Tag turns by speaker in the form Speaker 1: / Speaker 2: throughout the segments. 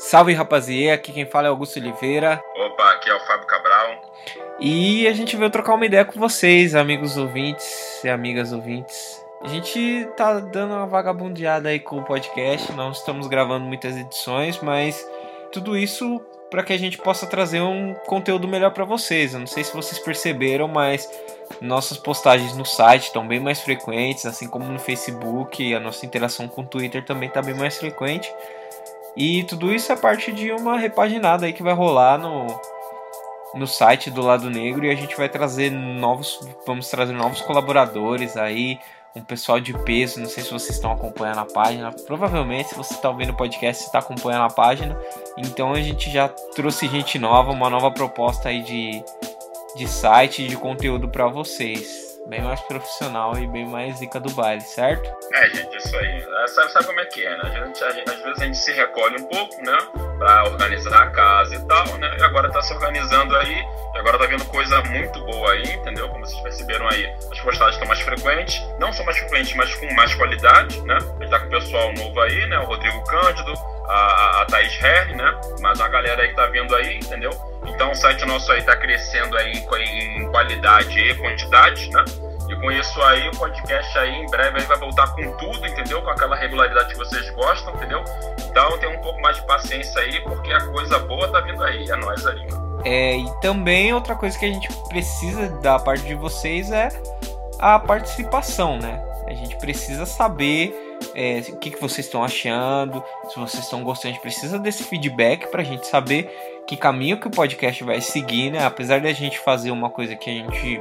Speaker 1: Salve rapaziada, aqui quem fala é Augusto Oliveira.
Speaker 2: Opa, aqui é o Fábio Cabral.
Speaker 1: E a gente veio trocar uma ideia com vocês, amigos ouvintes e amigas ouvintes. A gente tá dando uma vagabundeada aí com o podcast, não estamos gravando muitas edições, mas tudo isso para que a gente possa trazer um conteúdo melhor para vocês. Eu não sei se vocês perceberam, mas nossas postagens no site estão bem mais frequentes, assim como no Facebook, a nossa interação com o Twitter também está bem mais frequente. E tudo isso é parte de uma repaginada aí que vai rolar no, no site do Lado Negro e a gente vai trazer novos, vamos trazer novos colaboradores aí, um pessoal de peso. Não sei se vocês estão acompanhando a página. Provavelmente, se você está ouvindo o podcast, está acompanhando a página. Então a gente já trouxe gente nova, uma nova proposta aí de, de site, de conteúdo para vocês bem mais profissional e bem mais zica do baile, certo?
Speaker 2: É, gente, isso aí. É, sabe, sabe como é que é, né? A gente, a gente, às vezes a gente se recolhe um pouco, né? Pra organizar a casa e tal, né? E agora tá se organizando aí, e agora tá vendo coisa muito boa aí, entendeu? Como vocês perceberam aí, as postagens estão mais frequentes, não são mais frequentes, mas com mais qualidade, né? A gente tá com o pessoal novo aí, né? O Rodrigo Cândido, a, a, a Thaís Herr, né? Mas uma galera aí que tá vindo aí, entendeu? Então o site nosso aí tá crescendo aí em, qualidade e quantidade, né? E com isso aí, o podcast aí em breve aí vai voltar com tudo, entendeu? Com aquela regularidade que vocês gostam, entendeu? Então tem um pouco mais de paciência aí, porque a coisa boa tá vindo aí. É aí, mano.
Speaker 1: É, e também outra coisa que a gente precisa da parte de vocês é a participação, né? A gente precisa saber é, o que, que vocês estão achando, se vocês estão gostando, a gente precisa desse feedback para a gente saber que caminho que o podcast vai seguir, né? Apesar de a gente fazer uma coisa que a gente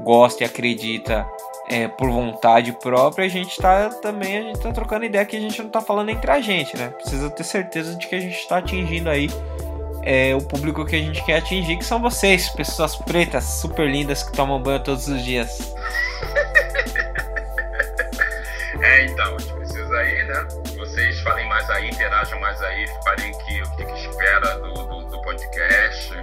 Speaker 1: gosta e acredita é, por vontade própria, a gente tá também a gente tá trocando ideia que a gente não tá falando entre a gente, né? Precisa ter certeza de que a gente está atingindo aí é, o público que a gente quer atingir, que são vocês, pessoas pretas, super lindas que tomam banho todos os dias.
Speaker 2: É, então, a gente precisa aí, né? Vocês falem mais aí, interajam mais aí, falem que, o que, que espera do, do, do podcast,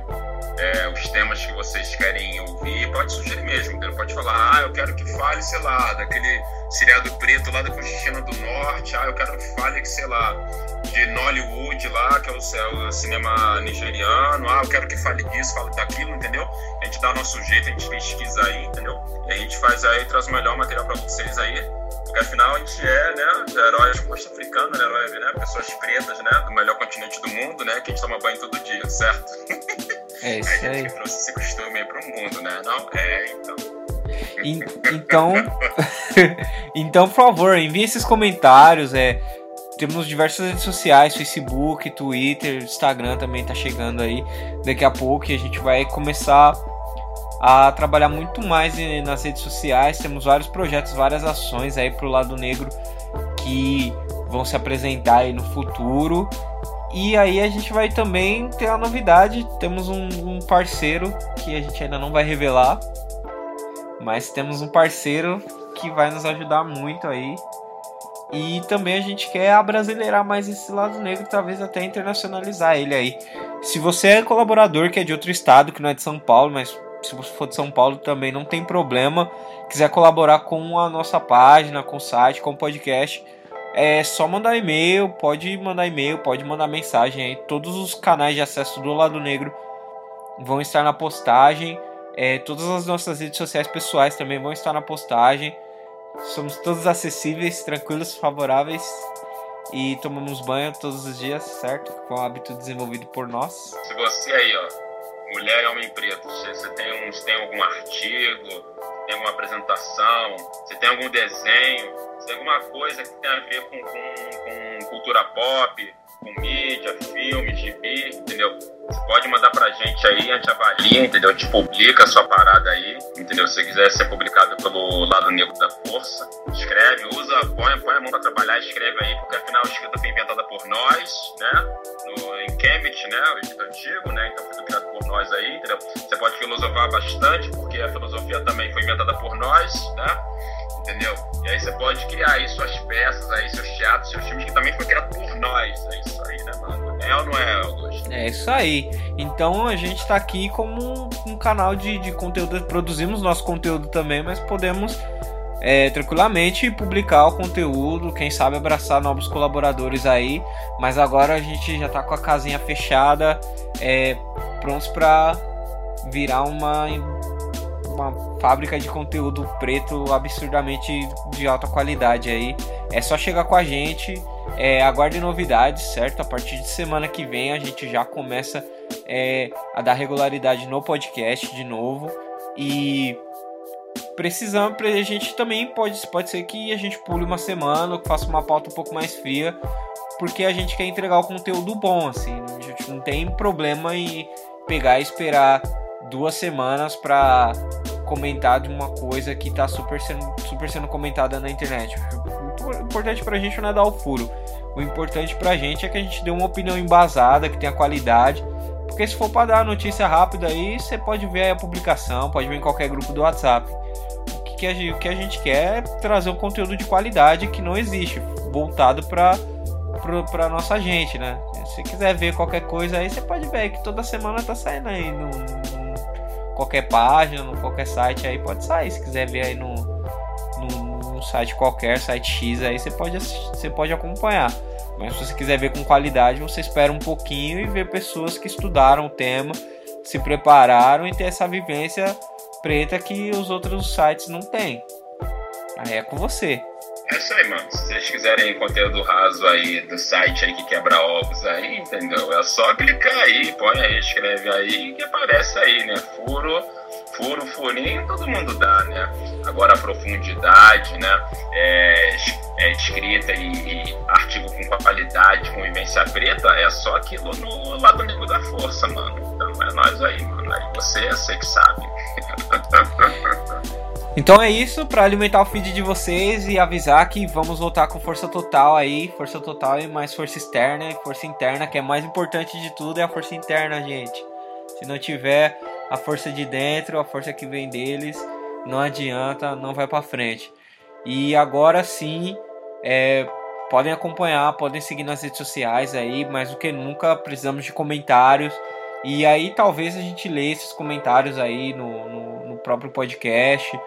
Speaker 2: é, os temas que vocês querem ouvir, pode sugerir mesmo, entendeu? Pode falar, ah, eu quero que fale, sei lá, daquele seriado preto lá da Costina do Norte, ah, eu quero que fale, que, sei lá, de Nollywood lá, que é o, o, cinema nigeriano, ah, eu quero que fale disso, fale daquilo, entendeu? A gente dá nosso jeito, a gente pesquisa aí, entendeu? E a gente faz aí, traz o melhor material para vocês aí porque afinal a gente é, né, heróis post-africanos, né, heróis, né, pessoas pretas, né, do melhor continente do mundo, né, que a gente toma banho todo dia, certo?
Speaker 1: É isso aí. A gente
Speaker 2: trouxe esse costume aí pro mundo, né? Não? É, então.
Speaker 1: então, então, por favor, envie esses comentários. É, temos diversas redes sociais, Facebook, Twitter, Instagram também tá chegando aí. Daqui a pouco a gente vai começar a trabalhar muito mais nas redes sociais. Temos vários projetos, várias ações aí pro lado negro que vão se apresentar aí no futuro. E aí a gente vai também ter a novidade, temos um, um, parceiro que a gente ainda não vai revelar, mas temos um parceiro que vai nos ajudar muito aí. E também a gente quer abrasileirar mais esse lado negro, talvez até internacionalizar ele aí. Se você é colaborador que é de outro estado, que não é de São Paulo, mas se você for de São Paulo também não tem problema, quiser colaborar com a nossa página, com o site, com o podcast, é só mandar e-mail, pode mandar e-mail, pode mandar mensagem aí. Todos os canais de acesso do Lado Negro vão estar na postagem. É, todas as nossas redes sociais pessoais também vão estar na postagem. Somos todos acessíveis, tranquilos, favoráveis e tomamos banho todos os dias, certo? Com um hábito desenvolvido por nós.
Speaker 2: Se você aí, ó, mulher e homem preto, você tem, um, tem algum artigo, tem alguma apresentação, você tem algum desenho, se tem alguma coisa que tem a ver com, com, com cultura pop, com mídia, filmes, gibi, entendeu? Você pode mandar pra gente aí, a gente avalia, entendeu? A gente publica a sua parada aí, entendeu? Se quiser ser publicado pelo lado negro da força, escreve, usa, põe, põe a mão pra trabalhar, escreve aí, porque afinal a escrita foi inventada por nós, né? No, em né? O Egito Antigo, né? Então foi criado por nós aí, entendeu? Você pode filosofar bastante, porque a filosofia também foi inventada por nós, né? Entendeu? E aí você pode criar aí suas peças, aí seus teatros, seus filmes, que também foi criado por nós. É isso aí, né, mano? É ou não é, Augusto?
Speaker 1: É isso aí. Então a gente tá aqui como um, um canal de, de conteúdo, produzimos nosso conteúdo também, mas podemos é, tranquilamente publicar o conteúdo, quem sabe abraçar novos colaboradores aí. Mas agora a gente já está com a casinha fechada, é, prontos para virar uma, uma fábrica de conteúdo preto absurdamente de alta qualidade aí. É só chegar com a gente, é, aguarde novidades, certo? A partir de semana que vem a gente já começa é, a dar regularidade no podcast de novo e precisamos, a gente também pode, pode ser que a gente pule uma semana, que faça uma pauta um pouco mais fria, porque a gente quer entregar o conteúdo bom, assim, a gente não tem problema em pegar e esperar duas semanas para comentar de uma coisa que tá super sendo, super sendo comentada na internet. O importante pra gente não é dar o furo. O importante pra gente é que a gente dê uma opinião embasada, que tenha qualidade. Porque se for para dar notícia rápida aí, você pode ver a publicação, pode ver em qualquer grupo do WhatsApp. O que, a, gente, o que a gente quer é trazer um conteúdo de qualidade que não existe, voltado para para nossa gente, né? Se quiser ver qualquer coisa aí, você pode ver que toda semana tá saindo aí no, qualquer página, no qualquer site aí pode sair. Se quiser ver aí no, no, no site qualquer, site X aí, você pode assistir, você pode acompanhar. Mas se você quiser ver com qualidade, você espera um pouquinho e ver pessoas que estudaram o tema, se prepararam e ter essa vivência preta que os outros sites não têm. Aí é com você.
Speaker 2: É isso aí, mano. Se vocês quiserem conteúdo raso aí do site aí que quebra ovos aí, entendeu? É só clicar aí, põe aí, escreve aí que aparece aí, né? Furo, furo, furinho, todo mundo dá, né? Agora a profundidade, né? É, é escrita e, e, artigo com qualidade, com vivência preta, é só aquilo no lado negro da força, mano. Então é nós aí, mano. Aí você, você que sabe.
Speaker 1: Então é isso, para alimentar o feed de vocês e avisar que vamos voltar com força total aí, força total e mais força externa e força interna, que é mais importante de tudo é a força interna, gente. Se não tiver a força de dentro, a força que vem deles, não adianta, não vai para frente. E agora sim, é, podem acompanhar, podem seguir nas redes sociais aí, mais do que nunca precisamos de comentários. E aí talvez a gente lê esses comentários aí no, próprio podcast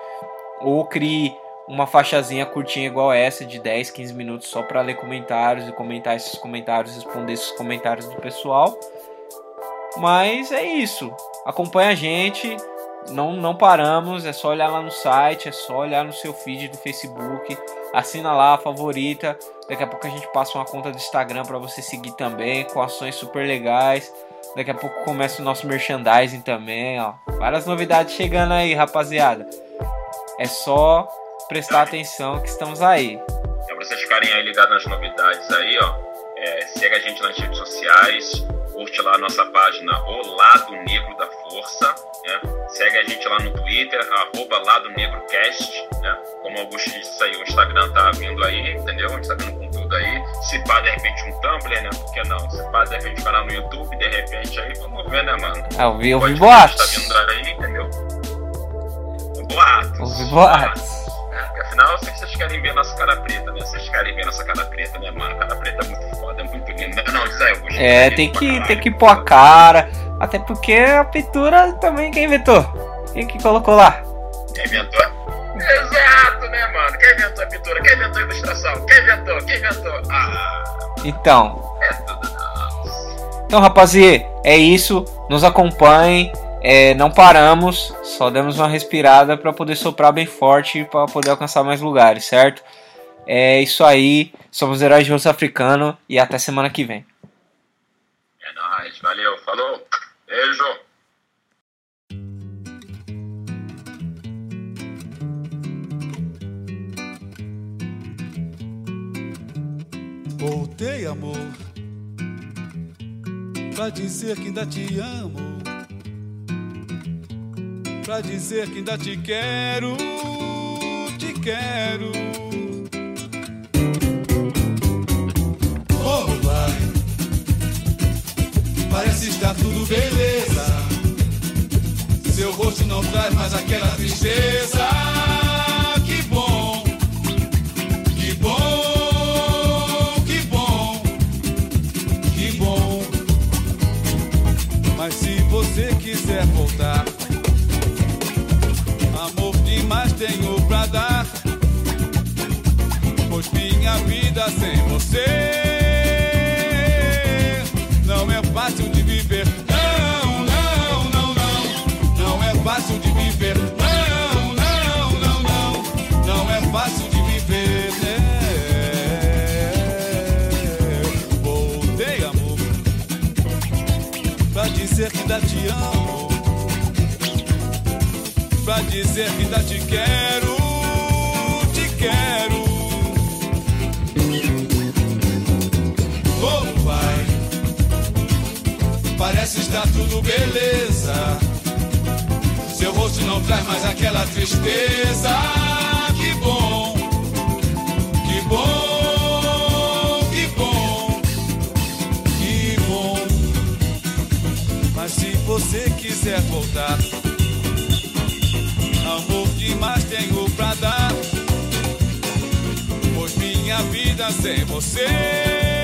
Speaker 1: ou crie uma faixazinha curtinha igual essa de 10, 15 minutos só para ler comentários e comentar esses comentários, responder esses comentários do pessoal. Mas é isso. Acompanha a gente. Não, não paramos, é só olhar lá no site, é só olhar no seu feed do Facebook, assina lá, favorita. Daqui a pouco a gente passa uma conta do Instagram para você seguir também, com ações super legais. Daqui a pouco começa o nosso merchandising também, ó. Várias novidades chegando aí, rapaziada. É só prestar atenção que estamos aí.
Speaker 2: É pra vocês ficarem aí ligados nas novidades aí, ó. É, segue a gente nas redes sociais, curte lá a nossa página O Lado Negro da Força, né? Segue a gente lá no Twitter, arroba Lado Negro Cast, né? Como o Augusto disse aí, o Instagram tá vindo aí, entendeu? Tá vindo com tudo aí. Se pá, de repente, um Tumblr, né? Por que não? Se pá, de repente, canal no YouTube, de repente, aí, vamos ver, né, mano?
Speaker 1: Ah, eu vi, eu vi boatos.
Speaker 2: Tá vindo aí, entendeu? boatos.
Speaker 1: Ouvi boatos.
Speaker 2: É, porque afinal, eu sei que vocês querem ver nossa cara preta, né? Vocês querem ver nossa cara preta, né, mano? Cara preta é muito foda, é muito lindo. Não, não, Zé, eu
Speaker 1: É, tem que, tem que pôr a cara. Até porque a pintura também quem inventou? Quem que colocou lá?
Speaker 2: Quem inventou? Exato, né, mano? Quem inventou a pintura? Quem inventou a ilustração? Quem inventou? Quem inventou? Ah.
Speaker 1: Então.
Speaker 2: É tudo nosso.
Speaker 1: Então, rapaziê, é isso. Nos acompanhem. É, não paramos, só demos uma respirada para poder soprar bem forte para poder alcançar mais lugares, certo? É isso aí, somos heróis de rosto africano e até semana que vem.
Speaker 2: É nóis, valeu, falou, beijo.
Speaker 3: Voltei, amor, pra dizer que ainda te amo pra dizer que ainda te quero, te quero. Oh, vai, parece estar tudo beleza. Seu rosto não traz mais aquela tristeza. você quiser voltar. Amor demais tenho pra dar. Pois minha vida sem você não é fácil de viver. Não, não, não, não. Não é fácil de viver. Não, não, não, não. Não é fácil de amo. Pra dizer que ainda te quero. Te quero. Oh, vai. Parece estar tudo beleza. Seu rosto não traz mais aquela tristeza. Voltar, amor demais tenho pra dar. Pois minha vida sem você